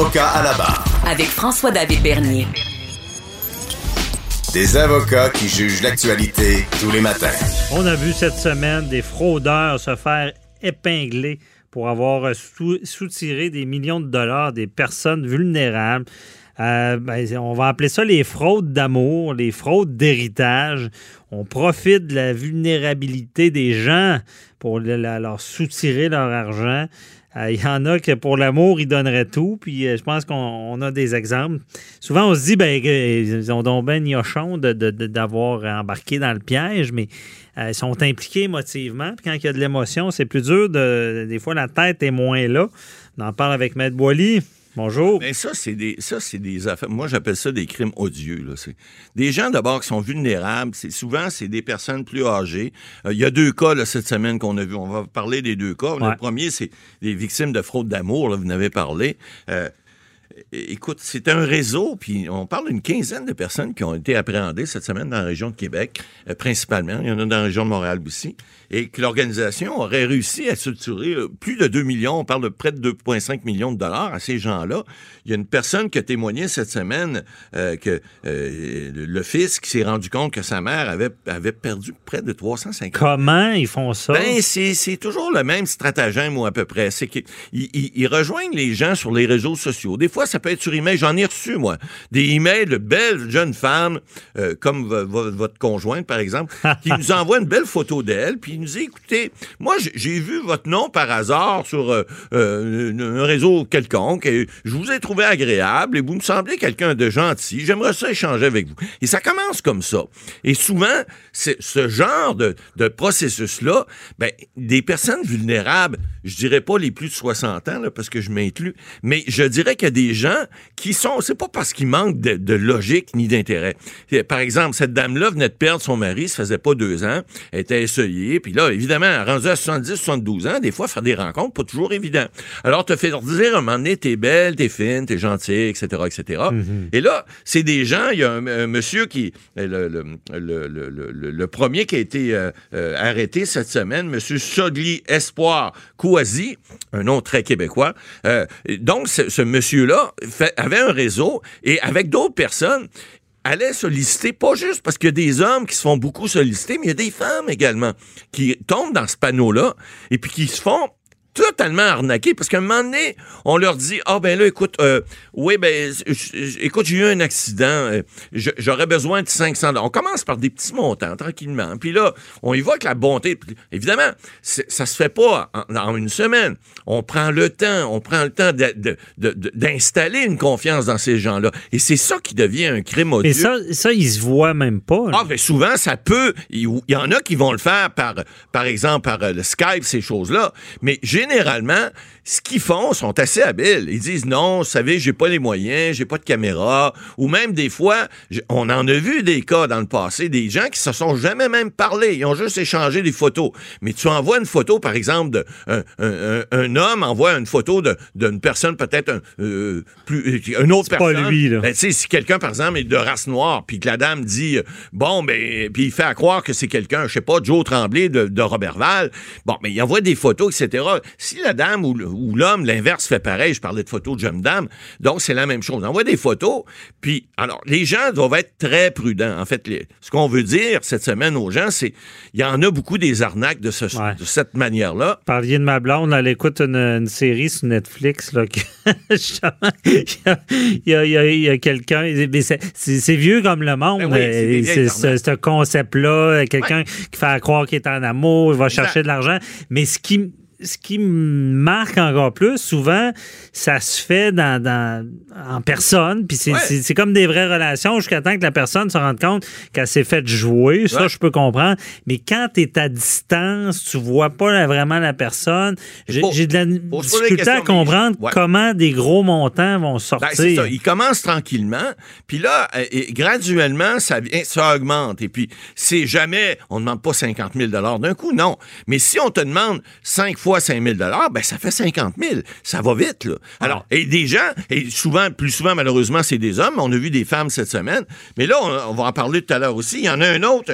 Avocat à la barre. Avec François-David Bernier. Des avocats qui jugent l'actualité tous les matins. On a vu cette semaine des fraudeurs se faire épingler pour avoir soutiré des millions de dollars des personnes vulnérables. Euh, ben, on va appeler ça les fraudes d'amour, les fraudes d'héritage. On profite de la vulnérabilité des gens pour leur soutirer leur argent. Euh, il y en a que pour l'amour, ils donneraient tout. Puis euh, je pense qu'on a des exemples. Souvent, on se dit, ben, ils ont donc bien gnochon d'avoir embarqué dans le piège, mais euh, ils sont impliqués émotivement. Puis quand il y a de l'émotion, c'est plus dur. De, des fois, la tête est moins là. On en parle avec Maître Boily. Bonjour. Mais ça, c'est des, ça, c'est des affaires. Moi, j'appelle ça des crimes odieux. Là. C'est des gens d'abord qui sont vulnérables. C'est souvent c'est des personnes plus âgées. Euh, il y a deux cas là, cette semaine qu'on a vu. On va parler des deux cas. Le premier, c'est des victimes de fraude d'amour. Vous en avez parlé. Euh, écoute, c'est un réseau, puis on parle d'une quinzaine de personnes qui ont été appréhendées cette semaine dans la région de Québec, euh, principalement. Il y en a dans la région de Montréal aussi. Et que l'organisation aurait réussi à structurer euh, plus de 2 millions, on parle de près de 2,5 millions de dollars à ces gens-là. Il y a une personne qui a témoigné cette semaine euh, que le fils qui s'est rendu compte que sa mère avait, avait perdu près de 350 Comment ils font ça? Ben, c'est toujours le même stratagème ou à peu près. C'est qu'ils ils rejoignent les gens sur les réseaux sociaux. Des fois, ça peut être sur email. J'en ai reçu, moi, des emails de belles jeunes femmes, euh, comme votre conjointe, par exemple, qui nous envoient une belle photo d'elle, puis nous dit, écoutez, moi, j'ai vu votre nom par hasard sur euh, euh, un réseau quelconque, et je vous ai trouvé agréable, et vous me semblez quelqu'un de gentil. J'aimerais ça échanger avec vous. Et ça commence comme ça. Et souvent, ce genre de, de processus-là, ben, des personnes vulnérables, je dirais pas les plus de 60 ans, là, parce que je m'inclus, mais je dirais qu'il y a des gens qui sont, c'est pas parce qu'ils manquent de, logique ni d'intérêt. Par exemple, cette dame-là venait de perdre son mari, ça faisait pas deux ans, elle était essayée, puis là, évidemment, rendue à 70, 72 ans, des fois, faire des rencontres, pas toujours évident. Alors, te fait dire, à un moment donné, t'es belle, t'es fine, t'es gentille, etc., etc. Mm-hmm. Et là, c'est des gens, il y a un, monsieur qui, le, le, le, premier qui a été euh, euh, arrêté cette semaine, monsieur Sogli Espoir Kouazi, un nom très québécois. Euh, donc, ce, ce monsieur-là, avait un réseau et avec d'autres personnes, allait solliciter, pas juste parce qu'il y a des hommes qui se font beaucoup solliciter, mais il y a des femmes également qui tombent dans ce panneau-là et puis qui se font totalement arnaqués parce qu'à un moment donné, on leur dit ah ben là écoute euh, oui ben écoute j'ai eu un accident, euh, j'aurais besoin de 500 dollars. On commence par des petits montants tranquillement. Puis là, on évoque la bonté. Évidemment, ça se fait pas en, une semaine. On prend le temps, on prend le temps d'installer une confiance dans ces gens-là. Et c'est ça qui devient un crime odieux. Et ça, ça ils se voient même pas. Ah ben souvent ça peut. Il y en a qui vont le faire par par exemple par euh, le Skype ces choses-là, mais j'ai généralement, ce qu'ils font sont assez habiles. Ils disent non, vous savez, j'ai pas les moyens, j'ai pas de caméra, ou même des fois, on en a vu des cas dans le passé, des gens qui se sont jamais même parlé, ils ont juste échangé des photos. Mais tu envoies une photo, par exemple, de un, homme envoie une photo d'une personne peut-être un, euh, plus une autre personne. Pas lui là. Ben, si quelqu'un par exemple est de race noire, puis que la dame dit bon ben, puis il fait à croire que c'est quelqu'un, je sais pas, Joe Tremblay de, de Robertval. Bon, mais il envoie des photos, etc. Si la dame ou, l'homme, l'inverse fait pareil, je parlais de photos de jeune dame, donc c'est la même chose. On envoie des photos, puis alors les gens doivent être très prudents. En fait, ce qu'on veut dire cette semaine aux gens, c'est il y en a beaucoup des arnaques de, cette manière-là. Parliez de ma blonde, elle écoute une, série sur Netflix là, il y a, quelqu'un, c'est vieux comme le monde, ben c'est ce concept-là, quelqu'un qui fait croire qu'il est en amour, il va chercher de l'argent, mais ce qui ce qui me marque encore plus, souvent, ça se fait dans, dans- en personne, puis c'est Ouais. comme des vraies relations jusqu'à temps que la personne se rende compte qu'elle s'est faite jouer. Ça, Ouais. je peux comprendre. Mais quand tu es à distance, tu vois pas vraiment la personne. J'ai de la difficulté à mais- comprendre Ouais. comment des gros montants vont Ben, sortir. c'est ça. Il commence tranquillement. Puis là, euh, et graduellement, ça, ça augmente. Et puis, c'est jamais, on ne demande pas 50 000 d'un coup, non. Mais si on te demande 5 fois 5 000 ben, ça fait 50 000. Ça va vite, là. Alors, et des gens, et souvent, plus souvent, malheureusement, c'est des hommes. On a vu des femmes cette semaine. Mais là, on, on va en parler tout à l'heure aussi. Il y en a un autre,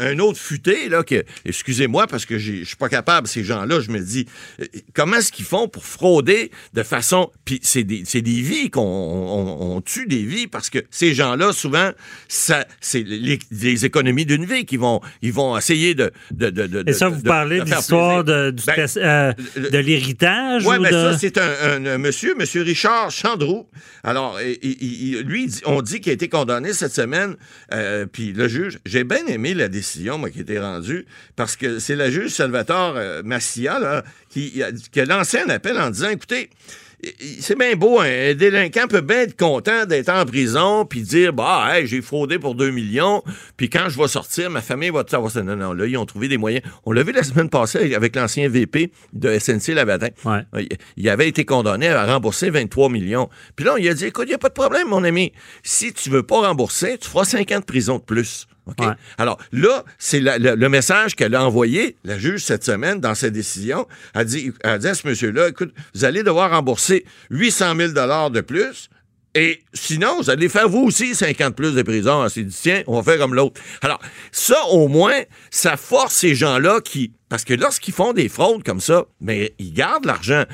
un, autre futé, là, que, excusez-moi, parce que je suis pas capable, ces gens-là, je me dis, euh, comment est-ce qu'ils font pour frauder de façon, puis c'est des, c'est des vies qu'on on, on tue des vies parce que ces gens-là, souvent, ça, c'est les, les économies d'une vie qui vont, ils vont essayer de, de, de, de- Et ça, vous parlez de l'histoire du Ben, tes- euh, le- de l'héritage? oui, ou mais de... ça, c'est un, un- un monsieur, monsieur Richard Chandreau. Alors, il- il- il- lui, on dit qu'il a été condamné cette semaine, euh, puis le juge, j'ai bien aimé la décision, moi, qui a été rendue, parce que c'est la juge Salvatore euh, Massia, là, qui, qui a lancé un appel en disant, écoutez, c'est bien beau, hein, un délinquant peut bien être content d'être en prison puis dire bah hey, j'ai fraudé pour 2 millions puis quand je vais sortir ma famille va tout savoir ça. Non non là ils ont trouvé des moyens. On l'a vu la semaine passée avec l'ancien VP de SNC Labatin Ouais. il- il avait été condamné à rembourser 23 millions. Puis là il a dit écoute il n'y a pas de problème mon ami. Si tu veux pas rembourser tu feras 5 ans de prison de plus Ouais. Alors là, c'est le, message qu'elle a envoyé, la juge, cette semaine, dans sa décision. Elle dit, elle dit à ce monsieur-là, écoute, vous allez devoir rembourser 800 000 de plus. Et sinon, vous allez faire vous aussi 50 plus de prison. Elle s'est dit, tiens, on va faire comme l'autre. Alors, ça, au moins, ça force ces gens-là qui... Parce que lorsqu'ils font des fraudes comme ça, mais ils gardent l'argent.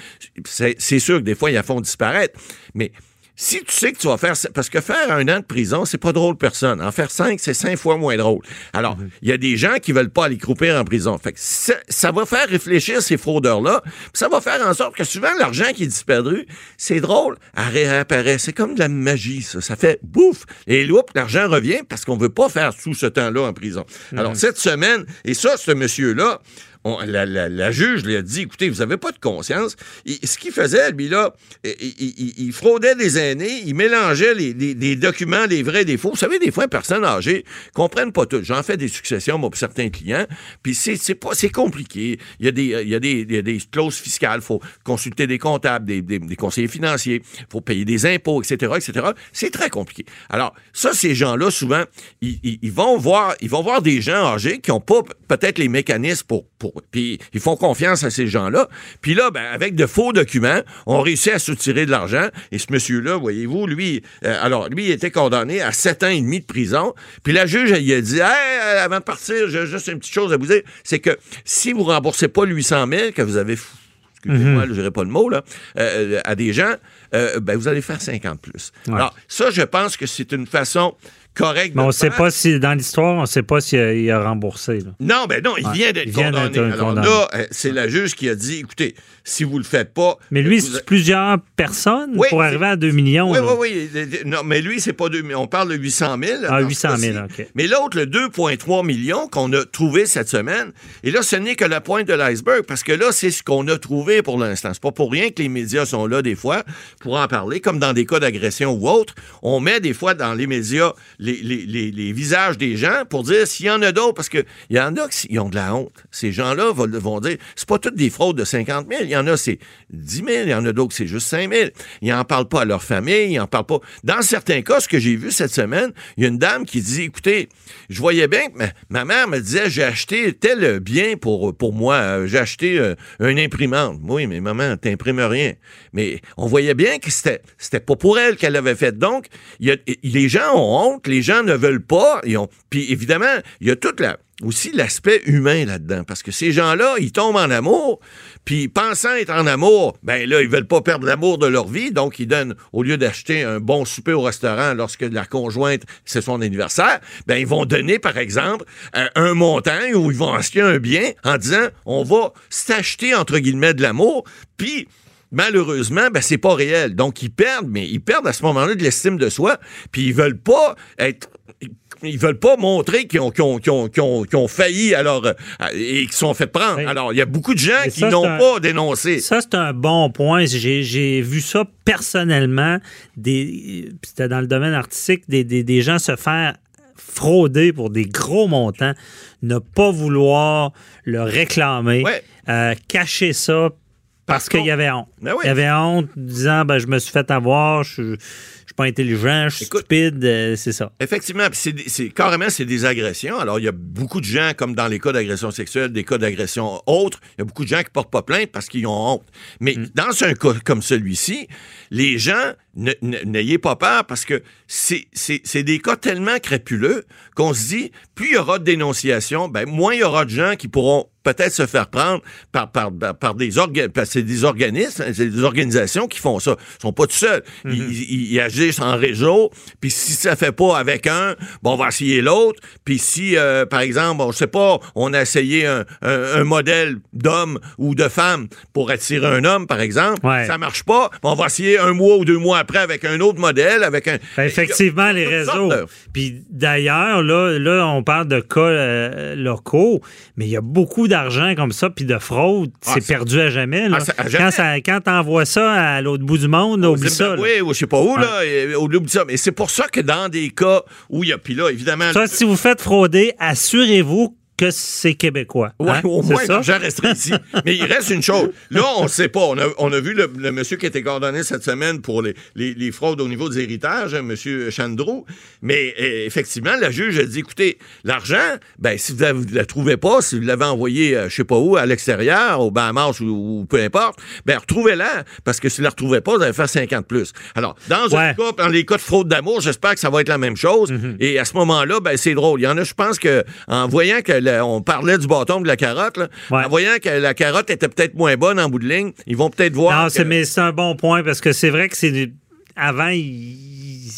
C'est c'est sûr que des fois, ils la font disparaître. Mais si tu sais que tu vas faire... Parce que faire un an de prison, c'est pas drôle personne. En faire cinq, c'est cinq fois moins drôle. Alors, il y a des gens qui veulent pas aller croupir en prison. Fait que ça, ça va faire réfléchir ces fraudeurs-là. puis Ça va faire en sorte que souvent, l'argent qui est disparu, c'est drôle, elle réapparaît. C'est comme de la magie, ça. Ça fait bouf. Et loup, l'argent revient parce qu'on veut pas faire tout ce temps-là en prison. Alors, cette semaine, et ça, ce monsieur-là, la, juge lui a dit, écoutez, vous avez pas de conscience. Il- ce qu'il faisait, lui, là, il, il- il- il fraudait des aînés, il mélangeait les, les- les documents, les vrais, des faux. Vous savez, des fois, une personne âgée comprennent pas tout. J'en fais des successions, moi, pour certains clients, puis c'est compliqué. Il y a des, il il clauses fiscales, faut consulter des comptables, des, conseillers financiers, faut payer des impôts, etc., etc. C'est très compliqué. Alors, ça, ces gens-là, souvent, ils, vont voir, des gens âgés qui ont pas peut-être les mécanismes pour, puis ils font confiance à ces gens-là. Puis là, ben, avec de faux documents, on réussit à soutirer de l'argent. Et ce monsieur-là, voyez-vous, lui, euh, alors, lui, il était condamné à sept ans et demi de prison. Puis la juge, elle, a dit, hey, euh, avant de partir, j'ai juste une petite chose à vous dire, c'est que si vous remboursez pas le 800 000 que vous avez fou- excusez-moi, je dirais pas le mot, là, euh, à des gens, euh, ben, vous allez faire 50 plus. Ouais. Alors, ça, je pense que c'est une façon correcte Mais on ne sait pas si, dans l'histoire, on ne sait pas s'il a, il a remboursé. là. Non, ben non, il Ouais, vient d'être il vient condamné. d'être Alors condamné. là, euh, c'est la juge qui a dit, écoutez, si vous le faites pas... Mais lui, vous- c'est plusieurs personnes Oui, pour arriver à 2 millions. Oui, là. oui, oui. Non, mais lui, c'est pas deux. On parle de 800 000. Ah, dans ce 800 000, cas-ci. OK. Mais l'autre, le 2,3 millions qu'on a trouvé cette semaine, et là, ce n'est que la pointe de l'iceberg, parce que là, c'est ce qu'on a trouvé pour l'instant. C'est pas pour rien que les médias sont là, des fois, pour en parler, comme dans des cas d'agression ou autre. On met, des fois, dans les médias, les, visages des gens pour dire s'il y en a d'autres, parce qu'il y en a qui ont de la honte. Ces gens-là vont, vont dire, c'est pas toutes des fraudes de 50 000. Il y en a, c'est 10 000. Il y en a d'autres, c'est juste 5 000. Ils n'en parlent pas à leur famille. Ils n'en parlent pas. Dans certains cas, ce que j'ai vu cette semaine, il y a une dame qui dit, écoutez, je voyais bien que ma, mère me disait, j'ai acheté tel bien pour, pour moi. Euh, J'ai acheté euh, une imprimante. Oui, mais maman, t'imprimes rien. Mais on voyait bien que c'était, c'était pas pour elle qu'elle avait fait. Donc, les gens ont honte. Les gens ne veulent pas. Puis évidemment, il y a toute la, aussi l'aspect humain là-dedans. Parce que ces gens-là, ils tombent en amour, puis pensant être en amour, ben là, ils veulent pas perdre l'amour de leur vie, donc ils donnent, au lieu d'acheter un bon souper au restaurant lorsque la conjointe, c'est son anniversaire, ben ils vont donner, par exemple, un montant ou ils vont acheter un bien en disant, on va s'acheter, entre guillemets, de l'amour, puis malheureusement, ben, c'est pas réel. Donc, ils perdent, mais ils perdent à ce moment-là de l'estime de soi, puis ils veulent pas être ils veulent pas montrer qu'ils ont, failli alors et qu'ils sont fait prendre. Alors, il y a beaucoup de gens qui n'ont pas dénoncé. Ça, c'est un bon point. J'ai j'ai vu ça personnellement. C'était dans le domaine artistique, des, des- des gens se faire frauder pour des gros montants, ne pas vouloir le réclamer, Ouais. euh, cacher ça parce Par qu'il y avait honte. Ben oui. Il y avait honte disant ben, je me suis fait avoir, je suis je suis pas intelligent, je suis Écoute- stupide, euh, c'est ça. Effectivement, c'est carrément c'est des agressions. Alors il y a beaucoup de gens comme dans les cas d'agression sexuelle, des cas d'agression autres, il y a beaucoup de gens qui portent pas plainte parce qu'ils ont honte. Mais Mm. dans un cas comme celui-ci, les gens n'ayez pas peur parce que c'est c'est- c'est des cas tellement crapuleux qu'on se dit plus il y aura de dénonciations, ben moins il y aura de gens qui pourront peut-être se faire prendre par, par, par, par des des organismes, des organisations qui font ça. Ils sont pas tout seuls. Mm-hmm. ils, ils- ils agissent en réseau, puis si ça fait pas avec un, bon, on va essayer l'autre. Puis si, euh, par exemple, on, je sais pas, on a essayé un, un- un modèle d'homme ou de femme pour attirer un homme, par exemple, Ouais. ça marche pas, on va essayer un mois ou deux mois après avec un autre modèle, avec un... Ben, effectivement, les réseaux. de- Puis d'ailleurs, là, là, on parle de cas euh, locaux, mais il y a beaucoup d'argent comme ça, puis de fraude, Ah, c'est c'est- perdu à jamais. là. Ah, c'est à jamais. Quand, ça, quand t'envoies ça à l'autre bout du monde, là, oublie ça. là. Oui, ou je sais pas où, là, au bout de ça. Mais c'est pour ça que dans des cas où il y a, puis là, évidemment... Ça, si vous faites frauder, assurez-vous que c'est québécois. Ouais, hein? au moins, ça? l'argent resterait ici. Mais il reste une chose. Là, on ne sait pas. On a, on a vu le, le monsieur qui était coordonné cette semaine pour les, les- les fraudes au niveau des héritages, hein, monsieur Chandreau. Mais euh, effectivement, la juge a dit, écoutez, l'argent, ben, si vous ne la trouvez pas, si vous l'avez envoyé, euh, je sais pas où, à l'extérieur, au Bahamas ou, ou peu importe, ben, retrouvez-la. Parce que si vous la retrouvez pas, vous allez faire 50 plus. Alors, dans un Ouais. cas, dans les cas de fraude d'amour, j'espère que ça va être la même chose. Mm-hmm. Et à ce moment-là, ben, c'est drôle. Il y en a, je pense que, en voyant que la- on parlait du bâton de la carotte, là, Ouais. en voyant que la carotte était peut-être moins bonne en bout de ligne, ils vont peut-être voir. Non, que- mais c'est un bon point parce que c'est vrai que c'est. du- Avant, ils,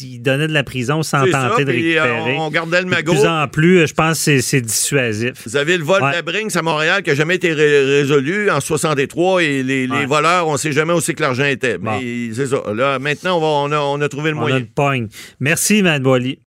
ils donnaient de la prison sans ça, tenter de euh, récupérer. on gardait le de magot. plus en plus, je pense que c'est, dissuasif. Vous avez le vol Ouais. de la Brinks à Montréal qui n'a jamais été ré- résolu en 63 et les, voleurs, on ne sait jamais où c'est que l'argent était. Bon. Mais c'est ça. Là, maintenant, on, va- on a, on a trouvé le On a moyen. le pogne. Merci, Mme Boily.